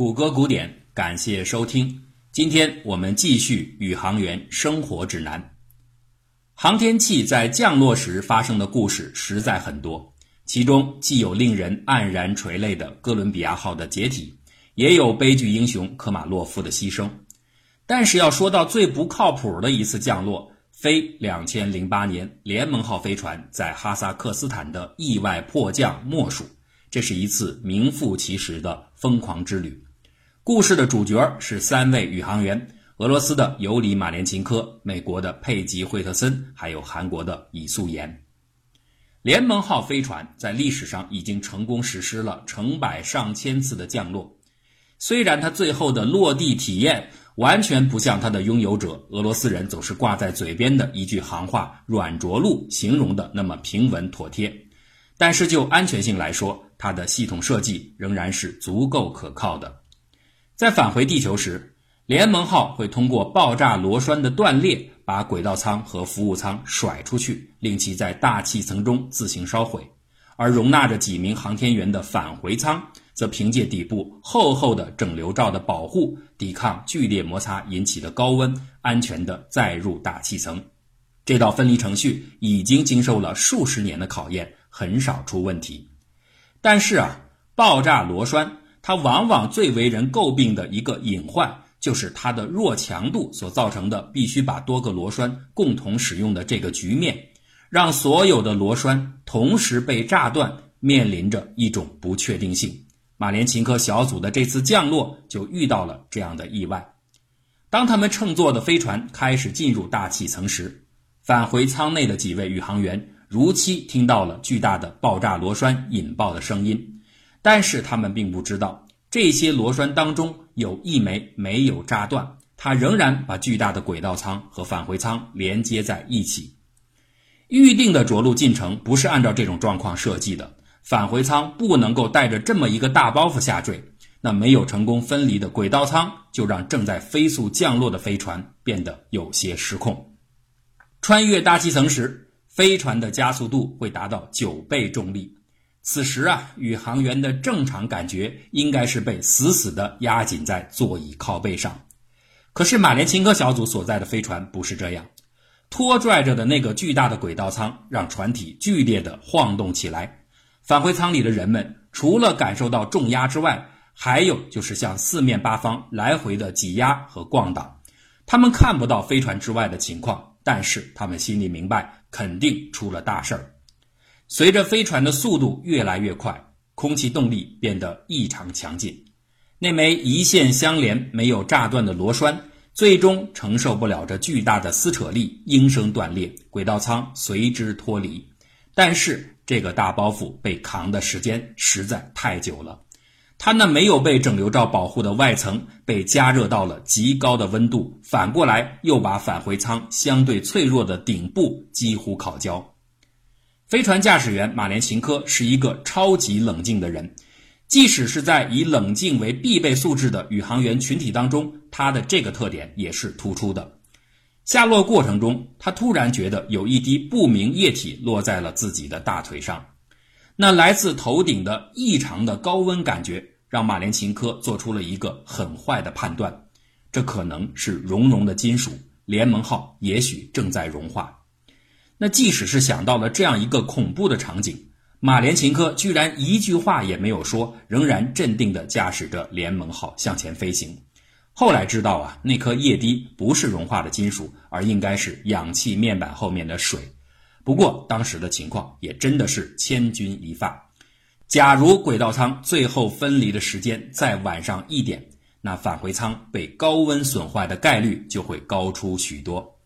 谷歌古典，感谢收听。今天我们继续宇航员生活指南。航天器在降落时发生的故事实在很多，其中既有令人黯然垂泪的哥伦比亚号的解体，也有悲剧英雄科马洛夫的牺牲。但是要说到最不靠谱的一次降落，非两千零八年联盟号飞船在哈萨克斯坦的意外迫降莫属。这是一次名副其实的疯狂之旅。故事的主角是三位宇航员：俄罗斯的尤里·马连琴科、美国的佩吉·惠特森，还有韩国的尹素妍。联盟号飞船在历史上已经成功实施了成百上千次的降落，虽然它最后的落地体验完全不像它的拥有者俄罗斯人总是挂在嘴边的一句行话“软着陆”形容的那么平稳妥帖，但是就安全性来说，它的系统设计仍然是足够可靠的。在返回地球时，联盟号会通过爆炸螺栓的断裂，把轨道舱和服务舱甩出去，令其在大气层中自行烧毁；而容纳着几名航天员的返回舱，则凭借底部厚厚的整流罩的保护，抵抗剧烈摩擦引起的高温，安全地再入大气层。这道分离程序已经经受了数十年的考验，很少出问题。但是啊，爆炸螺栓它往往最为人诟病的一个隐患，就是它的弱强度所造成的必须把多个螺栓共同使用的这个局面，让所有的螺栓同时被炸断，面临着一种不确定性。马连琴科小组的这次降落就遇到了这样的意外。当他们乘坐的飞船开始进入大气层时，返回舱内的几位宇航员。如期听到了巨大的爆炸螺栓引爆的声音，但是他们并不知道，这些螺栓当中有一枚没有炸断，它仍然把巨大的轨道舱和返回舱连接在一起。预定的着陆进程不是按照这种状况设计的，返回舱不能够带着这么一个大包袱下坠，那没有成功分离的轨道舱就让正在飞速降落的飞船变得有些失控。穿越大气层时。飞船的加速度会达到九倍重力，此时啊，宇航员的正常感觉应该是被死死地压紧在座椅靠背上。可是马连琴科小组所在的飞船不是这样，拖拽着的那个巨大的轨道舱让船体剧烈地晃动起来。返回舱里的人们除了感受到重压之外，还有就是向四面八方来回的挤压和晃荡。他们看不到飞船之外的情况，但是他们心里明白。肯定出了大事儿。随着飞船的速度越来越快，空气动力变得异常强劲。那枚一线相连、没有炸断的螺栓，最终承受不了这巨大的撕扯力，应声断裂，轨道舱随之脱离。但是这个大包袱被扛的时间实在太久了，它那没有被整流罩保护的外层被加热到了极高的温度，反过来又把返回舱相对脆弱的顶部几乎烤焦。飞船驾驶员马连琴科是一个超级冷静的人，即使是在以冷静为必备素质的宇航员群体当中，他的这个特点也是突出的。下落过程中，他突然觉得有一滴不明液体落在了自己的大腿上。那来自头顶的异常的高温感觉，让马连琴科做出了一个很坏的判断：这可能是熔融的金属，联盟号也许正在融化。那即使是想到了这样一个恐怖的场景，马连琴科居然一句话也没有说，仍然镇定地驾驶着联盟号向前飞行。后来知道啊，那颗液滴不是融化的金属，而应该是氧气面板后面的水。不过当时的情况也真的是千钧一发。假如轨道舱最后分离的时间再晚上一点，那返回舱被高温损坏的概率就会高出许多。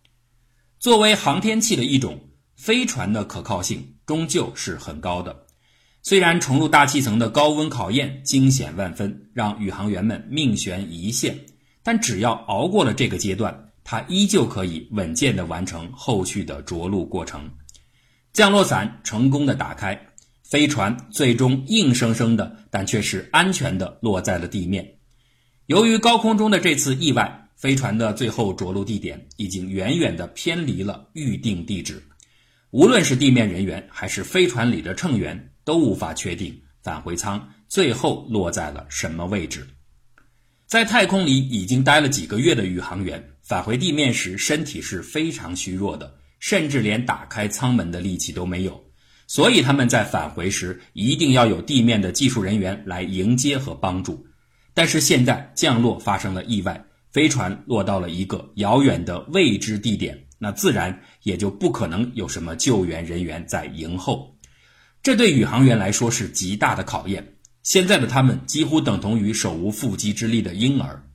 作为航天器的一种，飞船的可靠性终究是很高的。虽然重入大气层的高温考验惊险万分，让宇航员们命悬一线，但只要熬过了这个阶段，它依旧可以稳健地完成后续的着陆过程。降落伞成功的打开，飞船最终硬生生的，但却是安全的落在了地面。由于高空中的这次意外，飞船的最后着陆地点已经远远的偏离了预定地址。无论是地面人员还是飞船里的乘员，都无法确定返回舱最后落在了什么位置。在太空里已经待了几个月的宇航员返回地面时，身体是非常虚弱的，甚至连打开舱门的力气都没有。所以他们在返回时一定要有地面的技术人员来迎接和帮助。但是现在降落发生了意外，飞船落到了一个遥远的未知地点，那自然也就不可能有什么救援人员在迎候。这对宇航员来说是极大的考验。现在的他们几乎等同于手无缚鸡之力的婴儿。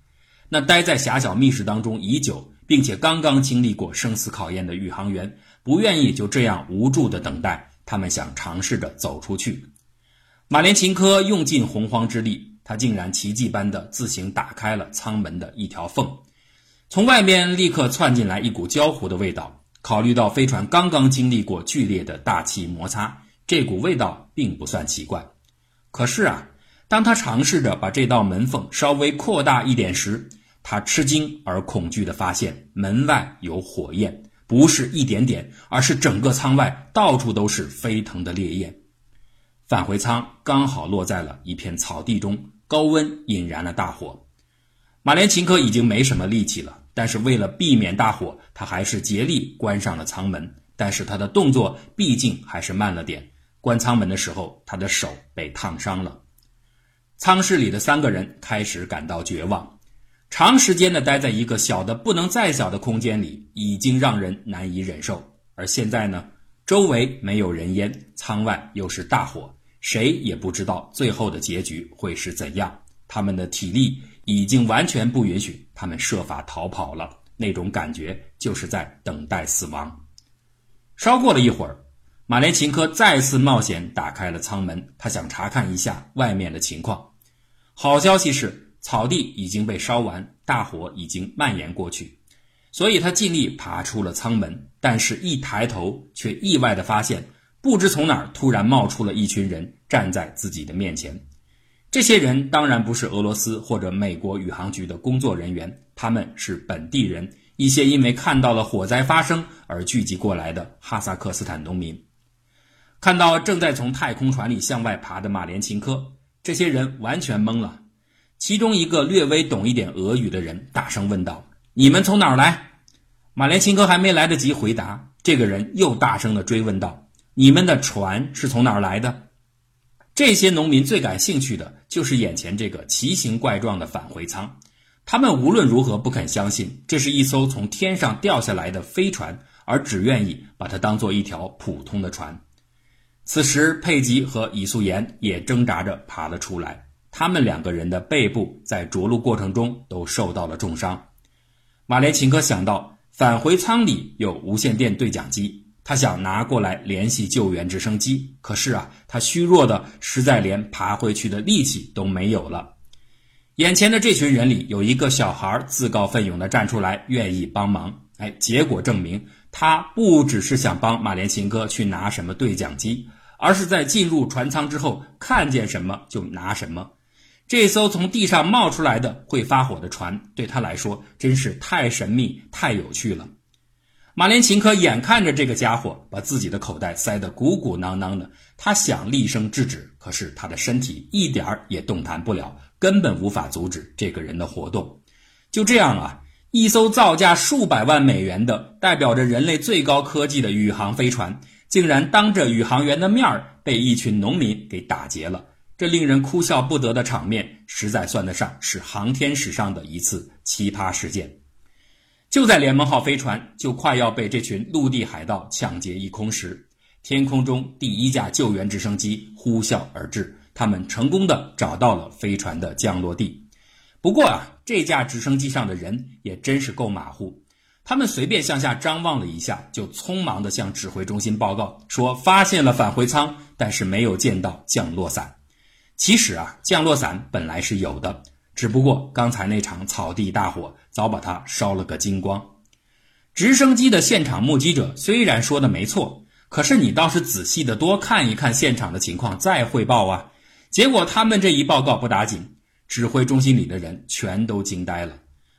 那待在狭小密室当中已久，并且刚刚经历过生死考验的宇航员，不愿意就这样无助的等待。他们想尝试着走出去。马连琴科用尽洪荒之力，他竟然奇迹般的自行打开了舱门的一条缝，从外面立刻窜进来一股焦糊的味道。考虑到飞船刚刚经历过剧烈的大气摩擦，这股味道并不算奇怪。可是啊，当他尝试着把这道门缝稍微扩大一点时，他吃惊而恐惧地发现门外有火焰。不是一点点，而是整个舱外到处都是飞腾的烈焰。返回舱刚好落在了一片草地中，高温引燃了大火。马连琴科已经没什么力气了，但是为了避免大火，他还是竭力关上了舱门。但是他的动作毕竟还是慢了点。关舱门的时候，他的手被烫伤了。舱室里的三个人开始感到绝望。长时间的待在一个小的不能再小的空间里，已经让人难以忍受。而现在呢，周围没有人烟，舱外又是大火，谁也不知道最后的结局会是怎样。他们的体力已经完全不允许，他们设法逃跑了。那种感觉就是在等待死亡。稍过了一会儿，马连琴科再次冒险打开了舱门，他想查看一下外面的情况。好消息是。草地已经被烧完，大火已经蔓延过去，所以他尽力爬出了舱门。但是，一抬头却意外地发现，不知从哪儿突然冒出了一群人，站在自己的面前。这些人当然不是俄罗斯或者美国宇航局的工作人员，他们是本地人，一些因为看到了火灾发生而聚集过来的哈萨克斯坦农民。看到正在从太空船里向外爬的马连琴科，这些人完全懵了。其中一个略微懂一点俄语的人大声问道：“你们从哪儿来？”马连琴科还没来得及回答，这个人又大声地追问道：“你们的船是从哪儿来的？”这些农民最感兴趣的就是眼前这个奇形怪状的返回舱，他们无论如何不肯相信这是一艘从天上掉下来的飞船，而只愿意把它当做一条普通的船。此时，佩吉和伊素妍也挣扎着爬了出来。他们两个人的背部在着陆过程中都受到了重伤。马连琴科想到返回舱里有无线电对讲机，他想拿过来联系救援直升机。可是啊，他虚弱的实在连爬回去的力气都没有了。眼前的这群人里有一个小孩自告奋勇地站出来，愿意帮忙。哎，结果证明他不只是想帮马连琴哥去拿什么对讲机，而是在进入船舱之后看见什么就拿什么。这艘从地上冒出来的会发火的船，对他来说真是太神秘、太有趣了。马连琴科眼看着这个家伙把自己的口袋塞得鼓鼓囊囊的，他想厉声制止，可是他的身体一点儿也动弹不了，根本无法阻止这个人的活动。就这样啊，一艘造价数百万美元的、代表着人类最高科技的宇航飞船，竟然当着宇航员的面儿被一群农民给打劫了。这令人哭笑不得的场面，实在算得上是航天史上的一次奇葩事件。就在联盟号飞船就快要被这群陆地海盗抢劫一空时，天空中第一架救援直升机呼啸而至，他们成功的找到了飞船的降落地。不过啊，这架直升机上的人也真是够马虎，他们随便向下张望了一下，就匆忙的向指挥中心报告说发现了返回舱，但是没有见到降落伞。其实啊，降落伞本来是有的，只不过刚才那场草地大火早把它烧了个精光。直升机的现场目击者虽然说的没错，可是你倒是仔细的多看一看现场的情况再汇报啊。结果他们这一报告不打紧，指挥中心里的人全都惊呆了。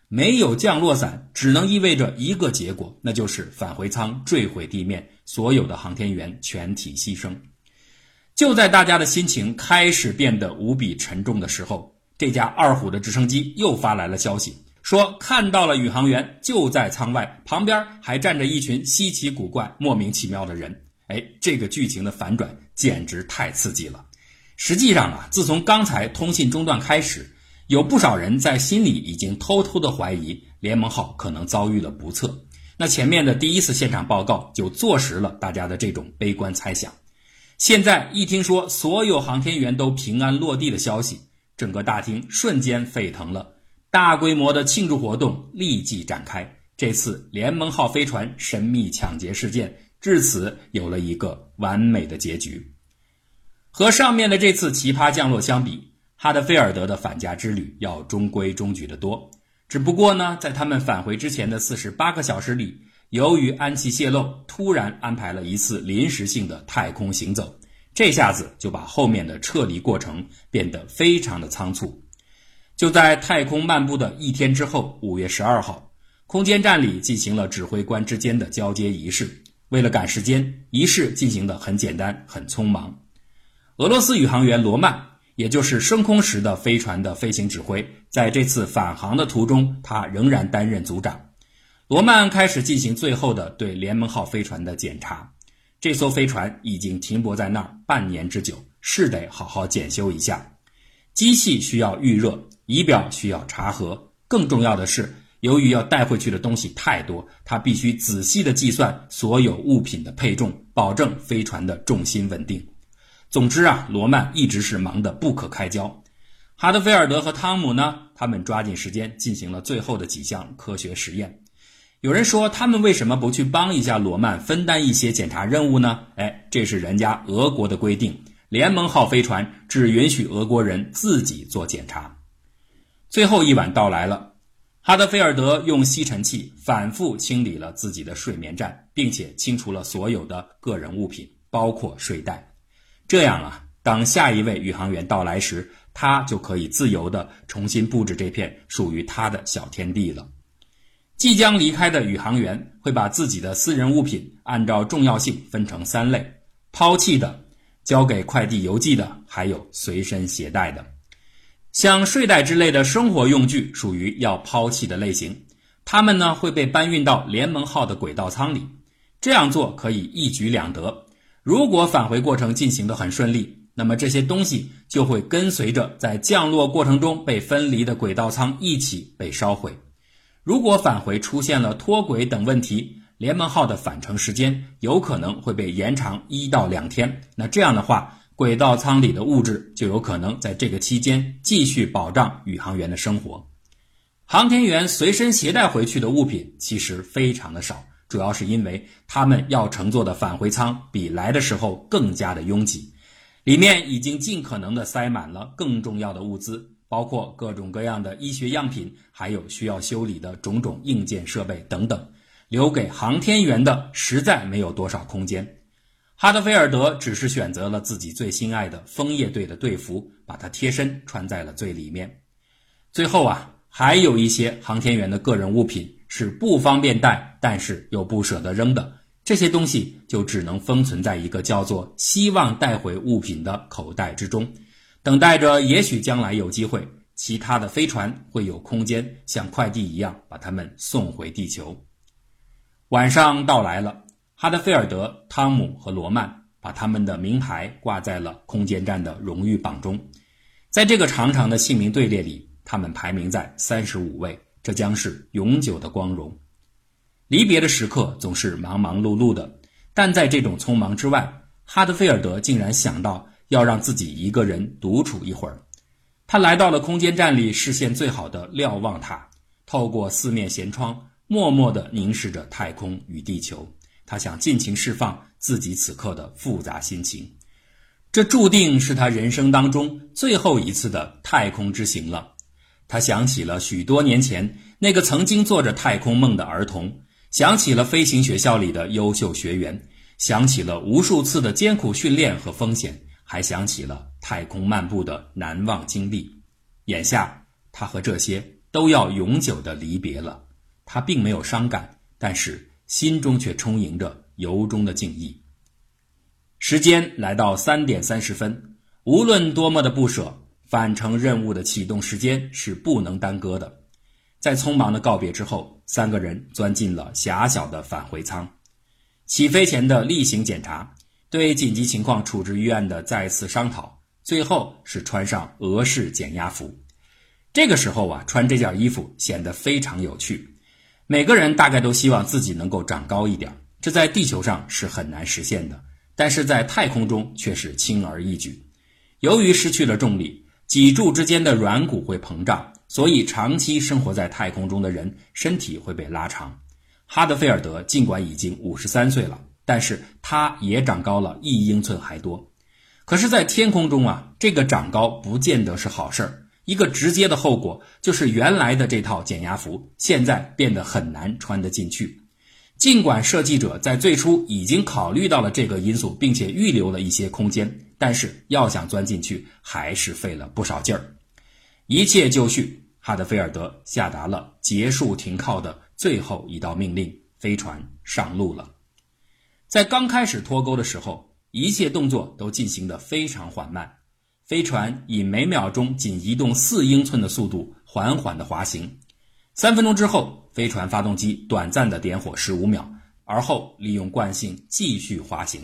没有降落伞，只能意味着一个结果，那就是返回舱坠毁地面，所有的航天员全体牺牲。就在大家的心情开始变得无比沉重的时候，这架二虎的直升机又发来了消息，说看到了宇航员就在舱外，旁边还站着一群稀奇古怪、莫名其妙的人。哎，这个剧情的反转简直太刺激了。实际上啊，自从刚才通信中断开始，有不少人在心里已经偷偷的怀疑联盟号可能遭遇了不测。那前面的第一次现场报告就坐实了大家的这种悲观猜想。现在一听说所有航天员都平安落地的消息，整个大厅瞬间沸腾了，大规模的庆祝活动立即展开。这次联盟号飞船神秘抢劫事件至此有了一个完美的结局。和上面的这次奇葩降落相比，哈德菲尔德的返家之旅要中规中矩得多。只不过呢，在他们返回之前的四十八个小时里，由于氨气泄漏，突然安排了一次临时性的太空行走，这下子就把后面的撤离过程变得非常的仓促。就在太空漫步的一天之后，五月十二号，空间站里进行了指挥官之间的交接仪式。为了赶时间，仪式进行的很简单，很匆忙。俄罗斯宇航员罗曼。也就是升空时的飞船的飞行指挥，在这次返航的途中，他仍然担任组长。罗曼开始进行最后的对联盟号飞船的检查。这艘飞船已经停泊在那儿半年之久，是得好好检修一下。机器需要预热，仪表需要查核。更重要的是，由于要带回去的东西太多，他必须仔细的计算所有物品的配重，保证飞船的重心稳定。总之啊，罗曼一直是忙得不可开交。哈德菲尔德和汤姆呢，他们抓紧时间进行了最后的几项科学实验。有人说，他们为什么不去帮一下罗曼，分担一些检查任务呢？哎，这是人家俄国的规定，联盟号飞船只允许俄国人自己做检查。最后一晚到来了，哈德菲尔德用吸尘器反复清理了自己的睡眠站，并且清除了所有的个人物品，包括睡袋。这样啊，当下一位宇航员到来时，他就可以自由地重新布置这片属于他的小天地了。即将离开的宇航员会把自己的私人物品按照重要性分成三类：抛弃的、交给快递邮寄的，还有随身携带的。像睡袋之类的生活用具属于要抛弃的类型，它们呢会被搬运到联盟号的轨道舱里。这样做可以一举两得。如果返回过程进行的很顺利，那么这些东西就会跟随着在降落过程中被分离的轨道舱一起被烧毁。如果返回出现了脱轨等问题，联盟号的返程时间有可能会被延长一到两天。那这样的话，轨道舱里的物质就有可能在这个期间继续保障宇航员的生活。航天员随身携带回去的物品其实非常的少。主要是因为他们要乘坐的返回舱比来的时候更加的拥挤，里面已经尽可能的塞满了更重要的物资，包括各种各样的医学样品，还有需要修理的种种硬件设备等等。留给航天员的实在没有多少空间。哈德菲尔德只是选择了自己最心爱的枫叶队的队服，把它贴身穿在了最里面。最后啊，还有一些航天员的个人物品。是不方便带，但是又不舍得扔的这些东西，就只能封存在一个叫做“希望带回物品”的口袋之中，等待着，也许将来有机会，其他的飞船会有空间像快递一样把它们送回地球。晚上到来了，哈德菲尔德、汤姆和罗曼把他们的名牌挂在了空间站的荣誉榜中，在这个长长的姓名队列里，他们排名在三十五位。这将是永久的光荣。离别的时刻总是忙忙碌碌的，但在这种匆忙之外，哈德菲尔德竟然想到要让自己一个人独处一会儿。他来到了空间站里视线最好的瞭望塔，透过四面舷窗，默默地凝视着太空与地球。他想尽情释放自己此刻的复杂心情。这注定是他人生当中最后一次的太空之行了。他想起了许多年前那个曾经做着太空梦的儿童，想起了飞行学校里的优秀学员，想起了无数次的艰苦训练和风险，还想起了太空漫步的难忘经历。眼下，他和这些都要永久的离别了。他并没有伤感，但是心中却充盈着由衷的敬意。时间来到三点三十分，无论多么的不舍。返程任务的启动时间是不能耽搁的。在匆忙的告别之后，三个人钻进了狭小的返回舱。起飞前的例行检查，对紧急情况处置预案的再次商讨，最后是穿上俄式减压服。这个时候啊，穿这件衣服显得非常有趣。每个人大概都希望自己能够长高一点，这在地球上是很难实现的，但是在太空中却是轻而易举。由于失去了重力，脊柱之间的软骨会膨胀，所以长期生活在太空中的人身体会被拉长。哈德菲尔德尽管已经五十三岁了，但是他也长高了一英寸还多。可是，在天空中啊，这个长高不见得是好事儿。一个直接的后果就是，原来的这套减压服现在变得很难穿得进去。尽管设计者在最初已经考虑到了这个因素，并且预留了一些空间，但是要想钻进去，还是费了不少劲儿。一切就绪，哈德菲尔德下达了结束停靠的最后一道命令：飞船上路了。在刚开始脱钩的时候，一切动作都进行得非常缓慢。飞船以每秒钟仅移动四英寸的速度缓缓地滑行。三分钟之后，飞船发动机短暂的点火十五秒，而后利用惯性继续滑行。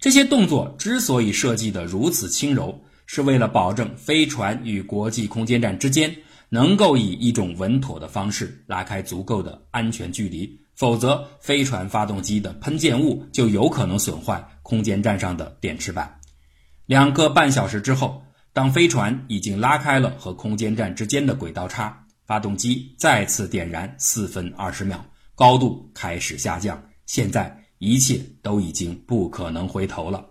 这些动作之所以设计得如此轻柔，是为了保证飞船与国际空间站之间能够以一种稳妥的方式拉开足够的安全距离，否则飞船发动机的喷溅物就有可能损坏空间站上的电池板。两个半小时之后，当飞船已经拉开了和空间站之间的轨道差，发动机再次点燃，四分二十秒，高度开始下降。现在一切都已经不可能回头了。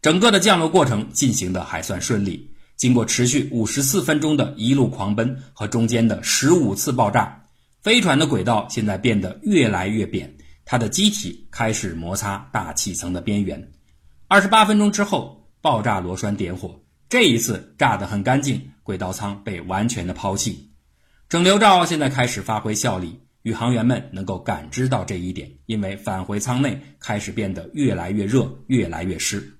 整个的降落过程进行的还算顺利，经过持续五十四分钟的一路狂奔和中间的十五次爆炸，飞船的轨道现在变得越来越扁，它的机体开始摩擦大气层的边缘。二十八分钟之后。爆炸螺栓点火，这一次炸得很干净，轨道舱被完全的抛弃。整流罩现在开始发挥效力，宇航员们能够感知到这一点，因为返回舱内开始变得越来越热，越来越湿。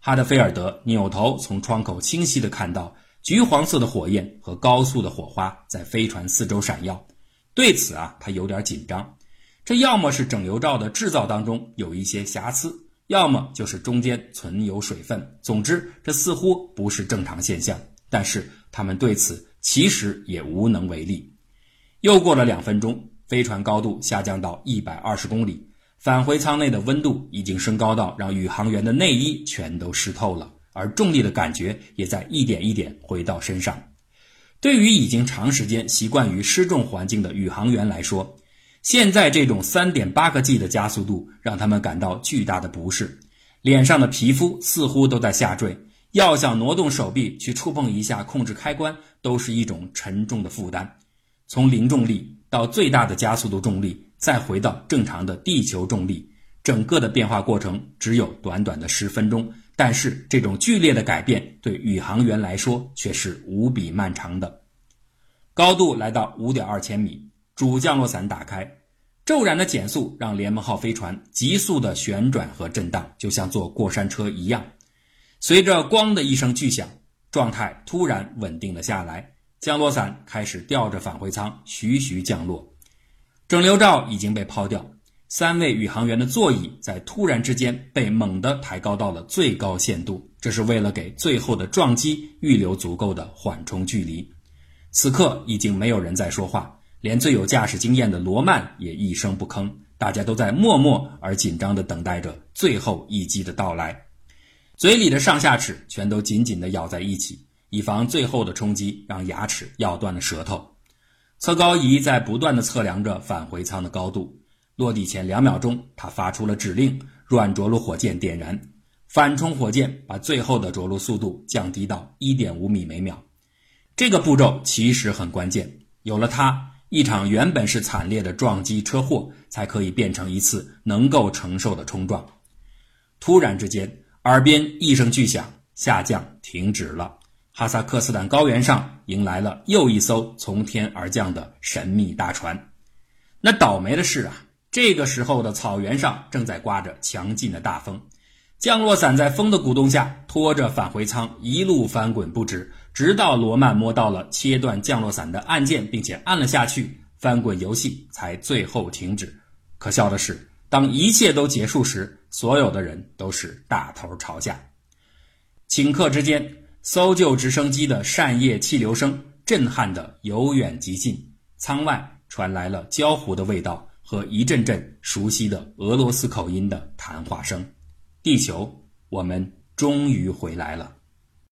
哈德菲尔德扭头从窗口清晰地看到橘黄色的火焰和高速的火花在飞船四周闪耀。对此啊，他有点紧张，这要么是整流罩的制造当中有一些瑕疵。要么就是中间存有水分，总之这似乎不是正常现象。但是他们对此其实也无能为力。又过了两分钟，飞船高度下降到一百二十公里，返回舱内的温度已经升高到让宇航员的内衣全都湿透了，而重力的感觉也在一点一点回到身上。对于已经长时间习惯于失重环境的宇航员来说，现在这种三点八个 G 的加速度让他们感到巨大的不适，脸上的皮肤似乎都在下坠，要想挪动手臂去触碰一下控制开关，都是一种沉重的负担。从零重力到最大的加速度重力，再回到正常的地球重力，整个的变化过程只有短短的十分钟，但是这种剧烈的改变对宇航员来说却是无比漫长的。高度来到五点二千米。主降落伞打开，骤然的减速让联盟号飞船急速的旋转和震荡，就像坐过山车一样。随着“咣”的一声巨响，状态突然稳定了下来，降落伞开始吊着返回舱徐徐降落。整流罩已经被抛掉，三位宇航员的座椅在突然之间被猛地抬高到了最高限度，这是为了给最后的撞击预留足够的缓冲距离。此刻已经没有人在说话。连最有驾驶经验的罗曼也一声不吭，大家都在默默而紧张地等待着最后一击的到来，嘴里的上下齿全都紧紧地咬在一起，以防最后的冲击让牙齿咬断了舌头。测高仪在不断地测量着返回舱的高度，落地前两秒钟，他发出了指令：软着陆火箭点燃，反冲火箭把最后的着陆速度降低到一点五米每秒。这个步骤其实很关键，有了它。一场原本是惨烈的撞击车祸，才可以变成一次能够承受的冲撞。突然之间，耳边一声巨响，下降停止了。哈萨克斯坦高原上迎来了又一艘从天而降的神秘大船。那倒霉的是啊，这个时候的草原上正在刮着强劲的大风，降落伞在风的鼓动下，拖着返回舱一路翻滚不止，直到罗曼摸到了切断降落伞的按键，并且按了下去，翻滚游戏才最后停止。可笑的是，当一切都结束时，所有的人都是大头朝下。顷刻之间，搜救直升机的扇叶气流声震撼的由远及近，舱外传来了焦糊的味道和一阵阵熟悉的俄罗斯口音的谈话声。地球，我们终于回来了。